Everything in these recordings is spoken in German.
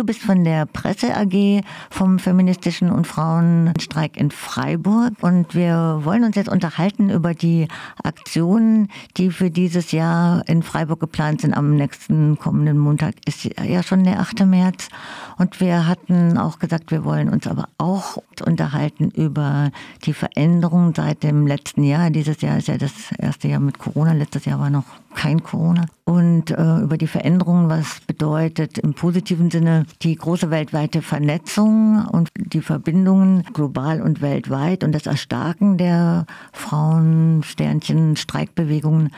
Du bist von der Presse AG vom Feministischen und Frauenstreik in Freiburg und wir wollen uns jetzt unterhalten über die Aktionen, die für dieses Jahr in Freiburg geplant sind. Am nächsten kommenden Montag ist ja schon der 8. März und wir hatten auch gesagt, wir wollen uns aber auch unterhalten über die Veränderungen seit dem letzten Jahr. Dieses Jahr ist ja das erste Jahr mit Corona, letztes Jahr war noch kein Corona. Und äh, über die Veränderungen, was bedeutet im positiven Sinne die große weltweite Vernetzung und die Verbindungen global und weltweit und das Erstarken der Frauen, Sternchen, Streikbewegungen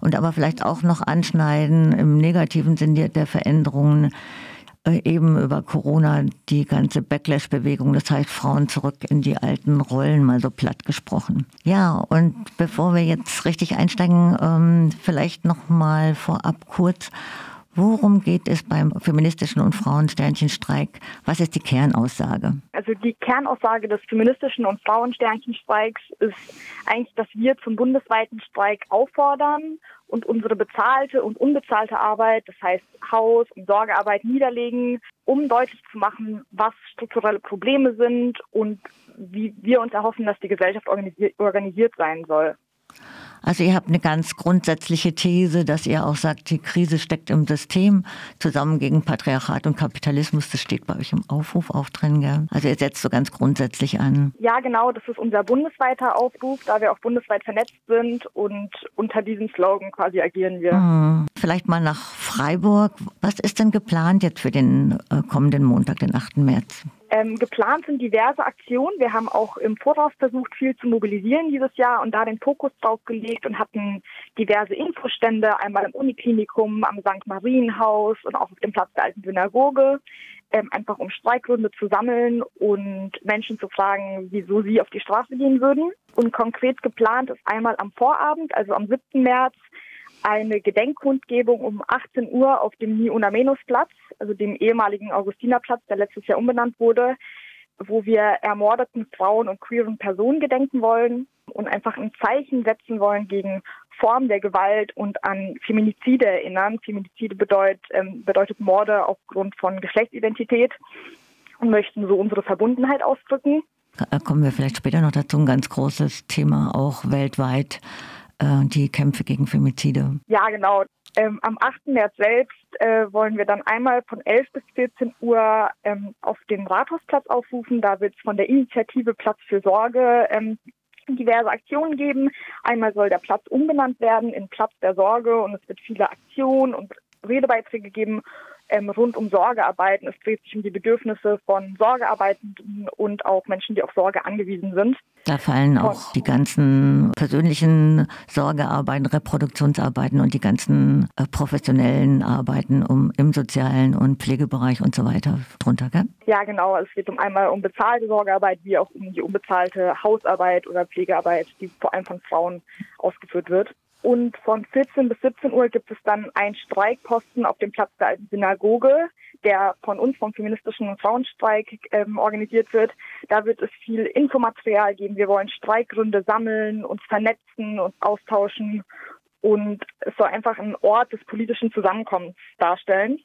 und aber vielleicht auch noch anschneiden im negativen Sinne der Veränderungen eben über Corona die ganze Backlash-Bewegung, das heißt Frauen zurück in die alten Rollen, mal so platt gesprochen. Ja, und bevor wir jetzt richtig einsteigen, ähm, vielleicht noch mal vorab kurz, Worum geht es beim feministischen und Frauensternchenstreik? Was ist die Kernaussage? Also die Kernaussage des feministischen und Frauensternchenstreiks ist eigentlich, dass wir zum bundesweiten Streik auffordern und unsere bezahlte und unbezahlte Arbeit, das heißt Haus- und Sorgearbeit niederlegen, um deutlich zu machen, was strukturelle Probleme sind und wie wir uns erhoffen, dass die Gesellschaft organisiert sein soll. Also ihr habt eine ganz grundsätzliche These, dass ihr auch sagt, die Krise steckt im System, zusammen gegen Patriarchat und Kapitalismus. Das steht bei euch im Aufruf auch drin, gell? Also ihr setzt so ganz grundsätzlich an. Ja, genau. Das ist unser bundesweiter Aufruf, da wir auch bundesweit vernetzt sind und unter diesem Slogan quasi agieren wir. Hm. Vielleicht mal nach Freiburg. Was ist denn geplant jetzt für den äh, kommenden Montag, den 8. März? Ähm, geplant sind diverse Aktionen. Wir haben auch im Voraus versucht, viel zu mobilisieren dieses Jahr und da den Fokus drauf gelegt und hatten diverse Infostände, einmal im Uniklinikum, am St. Marienhaus und auch auf dem Platz der Alten Synagoge, ähm, einfach um Streikgründe zu sammeln und Menschen zu fragen, wieso sie auf die Straße gehen würden. Und konkret geplant ist einmal am Vorabend, also am 7. März, eine Gedenkkundgebung um 18 Uhr auf dem Niunamenusplatz, also dem ehemaligen Augustinerplatz, der letztes Jahr umbenannt wurde, wo wir ermordeten Frauen und queeren Personen gedenken wollen und einfach ein Zeichen setzen wollen gegen Formen der Gewalt und an Feminizide erinnern. Feminizide bedeutet, ähm, bedeutet Morde aufgrund von Geschlechtsidentität und möchten so unsere Verbundenheit ausdrücken. Da kommen wir vielleicht später noch dazu. Ein ganz großes Thema auch weltweit äh, die Kämpfe gegen Femizide. Ja, genau. Ähm, am 8. März selbst äh, wollen wir dann einmal von 11 bis 14 Uhr ähm, auf den Rathausplatz aufrufen. Da wird es von der Initiative Platz für Sorge ähm, diverse Aktionen geben. Einmal soll der Platz umbenannt werden in Platz der Sorge und es wird viele Aktionen und Redebeiträge geben ähm, rund um Sorgearbeiten. Es dreht sich um die Bedürfnisse von Sorgearbeitenden und auch Menschen, die auf Sorge angewiesen sind. Da fallen auch die ganzen persönlichen Sorgearbeiten, Reproduktionsarbeiten und die ganzen äh, professionellen Arbeiten um, im sozialen und Pflegebereich und so weiter drunter, gell? Ja, genau. Es geht um einmal um bezahlte Sorgearbeit, wie auch um die unbezahlte Hausarbeit oder Pflegearbeit, die vor allem von Frauen ausgeführt wird. Und von 14 bis 17 Uhr gibt es dann einen Streikposten auf dem Platz der alten Synagoge, der von uns vom feministischen Frauenstreik ähm, organisiert wird. Da wird es viel Infomaterial geben. Wir wollen Streikgründe sammeln, uns vernetzen, uns austauschen und es soll einfach ein Ort des politischen Zusammenkommens darstellen.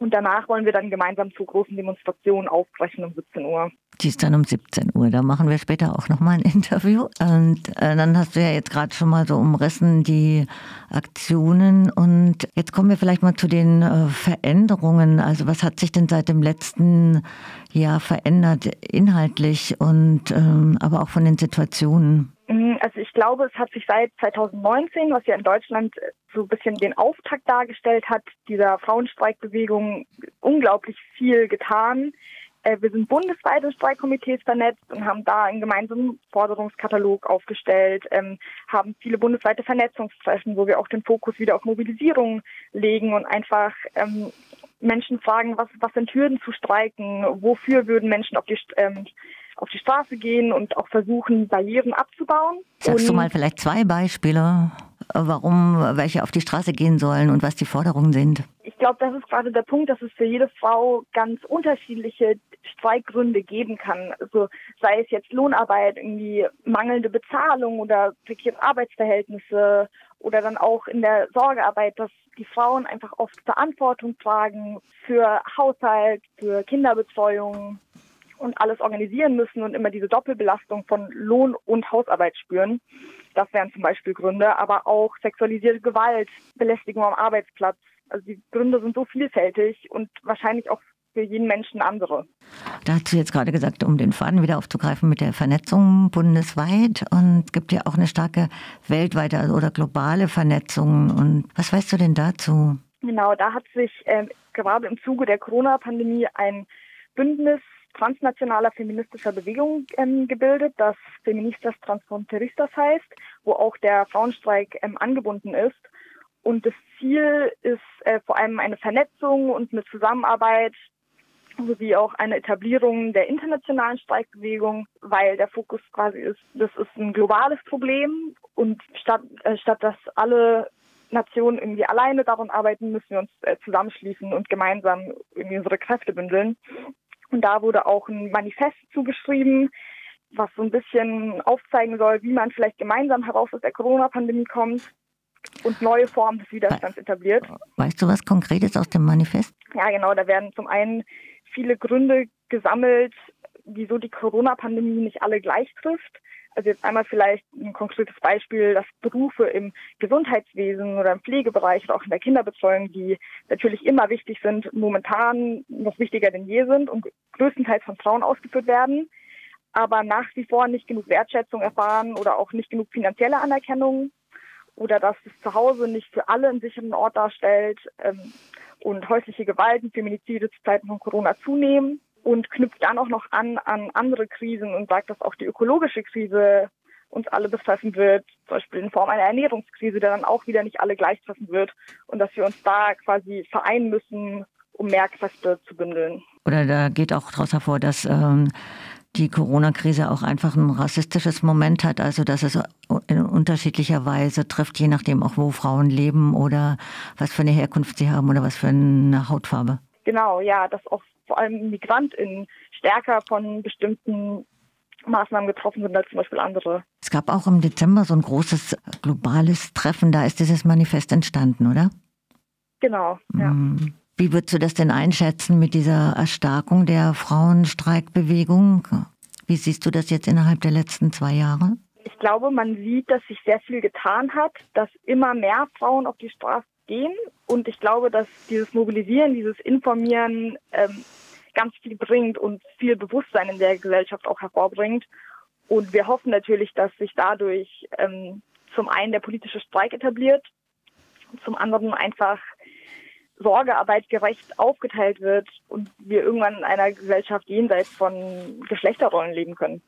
Und danach wollen wir dann gemeinsam zu großen Demonstrationen aufbrechen um 17 Uhr. Die ist dann um 17 Uhr. Da machen wir später auch nochmal ein Interview. Und äh, dann hast du ja jetzt gerade schon mal so umrissen die Aktionen. Und jetzt kommen wir vielleicht mal zu den äh, Veränderungen. Also was hat sich denn seit dem letzten Jahr verändert, inhaltlich und ähm, aber auch von den Situationen? Also ich glaube, es hat sich seit 2019, was ja in Deutschland so ein bisschen den Auftakt dargestellt hat, dieser Frauenstreikbewegung unglaublich viel getan. Äh, wir sind bundesweit in Streikkomitees vernetzt und haben da einen gemeinsamen Forderungskatalog aufgestellt, ähm, haben viele bundesweite Vernetzungstreffen, wo wir auch den Fokus wieder auf Mobilisierung legen und einfach ähm, Menschen fragen, was, was sind Hürden zu streiken, wofür würden Menschen auf die ähm, auf die Straße gehen und auch versuchen, Barrieren abzubauen. Sagst und du mal vielleicht zwei Beispiele, warum welche auf die Straße gehen sollen und was die Forderungen sind? Ich glaube, das ist gerade der Punkt, dass es für jede Frau ganz unterschiedliche Streikgründe geben kann. Also sei es jetzt Lohnarbeit, irgendwie mangelnde Bezahlung oder prekäre Arbeitsverhältnisse oder dann auch in der Sorgearbeit, dass die Frauen einfach oft Verantwortung tragen für Haushalt, für Kinderbetreuung und alles organisieren müssen und immer diese Doppelbelastung von Lohn und Hausarbeit spüren. Das wären zum Beispiel Gründe, aber auch sexualisierte Gewalt, Belästigung am Arbeitsplatz. Also die Gründe sind so vielfältig und wahrscheinlich auch für jeden Menschen andere. Da hast du jetzt gerade gesagt, um den Faden wieder aufzugreifen mit der Vernetzung bundesweit. Und es gibt ja auch eine starke weltweite oder globale Vernetzung. Und was weißt du denn dazu? Genau, da hat sich äh, gerade im Zuge der Corona-Pandemie ein Bündnis transnationaler feministischer Bewegung ähm, gebildet, das Feministas Transfronteristas heißt, wo auch der Frauenstreik ähm, angebunden ist. Und das Ziel ist äh, vor allem eine Vernetzung und eine Zusammenarbeit sowie auch eine Etablierung der internationalen Streikbewegung, weil der Fokus quasi ist, das ist ein globales Problem und statt, äh, statt dass alle Nationen irgendwie alleine daran arbeiten, müssen wir uns äh, zusammenschließen und gemeinsam irgendwie unsere Kräfte bündeln. Und da wurde auch ein Manifest zugeschrieben, was so ein bisschen aufzeigen soll, wie man vielleicht gemeinsam heraus aus der Corona-Pandemie kommt und neue Formen des Widerstands etabliert. Weißt du was Konkretes aus dem Manifest? Ja, genau. Da werden zum einen viele Gründe gesammelt, wieso die Corona-Pandemie nicht alle gleich trifft. Also jetzt einmal vielleicht ein konkretes Beispiel, dass Berufe im Gesundheitswesen oder im Pflegebereich oder auch in der Kinderbetreuung, die natürlich immer wichtig sind, momentan noch wichtiger denn je sind und größtenteils von Frauen ausgeführt werden, aber nach wie vor nicht genug Wertschätzung erfahren oder auch nicht genug finanzielle Anerkennung oder dass das Zuhause nicht für alle einen sicheren Ort darstellt ähm, und häusliche Gewalten, Feminizide zu Zeiten von Corona zunehmen und knüpft dann auch noch an an andere Krisen und sagt, dass auch die ökologische Krise uns alle betreffen wird, zum Beispiel in Form einer Ernährungskrise, der dann auch wieder nicht alle gleich treffen wird und dass wir uns da quasi vereinen müssen, um mehr Kräfte zu bündeln. Oder da geht auch daraus hervor, dass ähm, die Corona-Krise auch einfach ein rassistisches Moment hat, also dass es in unterschiedlicher Weise trifft, je nachdem auch, wo Frauen leben oder was für eine Herkunft sie haben oder was für eine Hautfarbe. Genau, ja, dass auch vor allem MigrantInnen stärker von bestimmten Maßnahmen getroffen sind als zum Beispiel andere. Es gab auch im Dezember so ein großes globales Treffen, da ist dieses Manifest entstanden, oder? Genau, ja. Mm. Wie würdest du das denn einschätzen mit dieser Erstarkung der Frauenstreikbewegung? Wie siehst du das jetzt innerhalb der letzten zwei Jahre? Ich glaube, man sieht, dass sich sehr viel getan hat, dass immer mehr Frauen auf die Straße gehen. Und ich glaube, dass dieses Mobilisieren, dieses Informieren ähm, ganz viel bringt und viel Bewusstsein in der Gesellschaft auch hervorbringt. Und wir hoffen natürlich, dass sich dadurch ähm, zum einen der politische Streik etabliert, zum anderen einfach Sorgearbeit gerecht aufgeteilt wird und wir irgendwann in einer Gesellschaft jenseits von Geschlechterrollen leben können.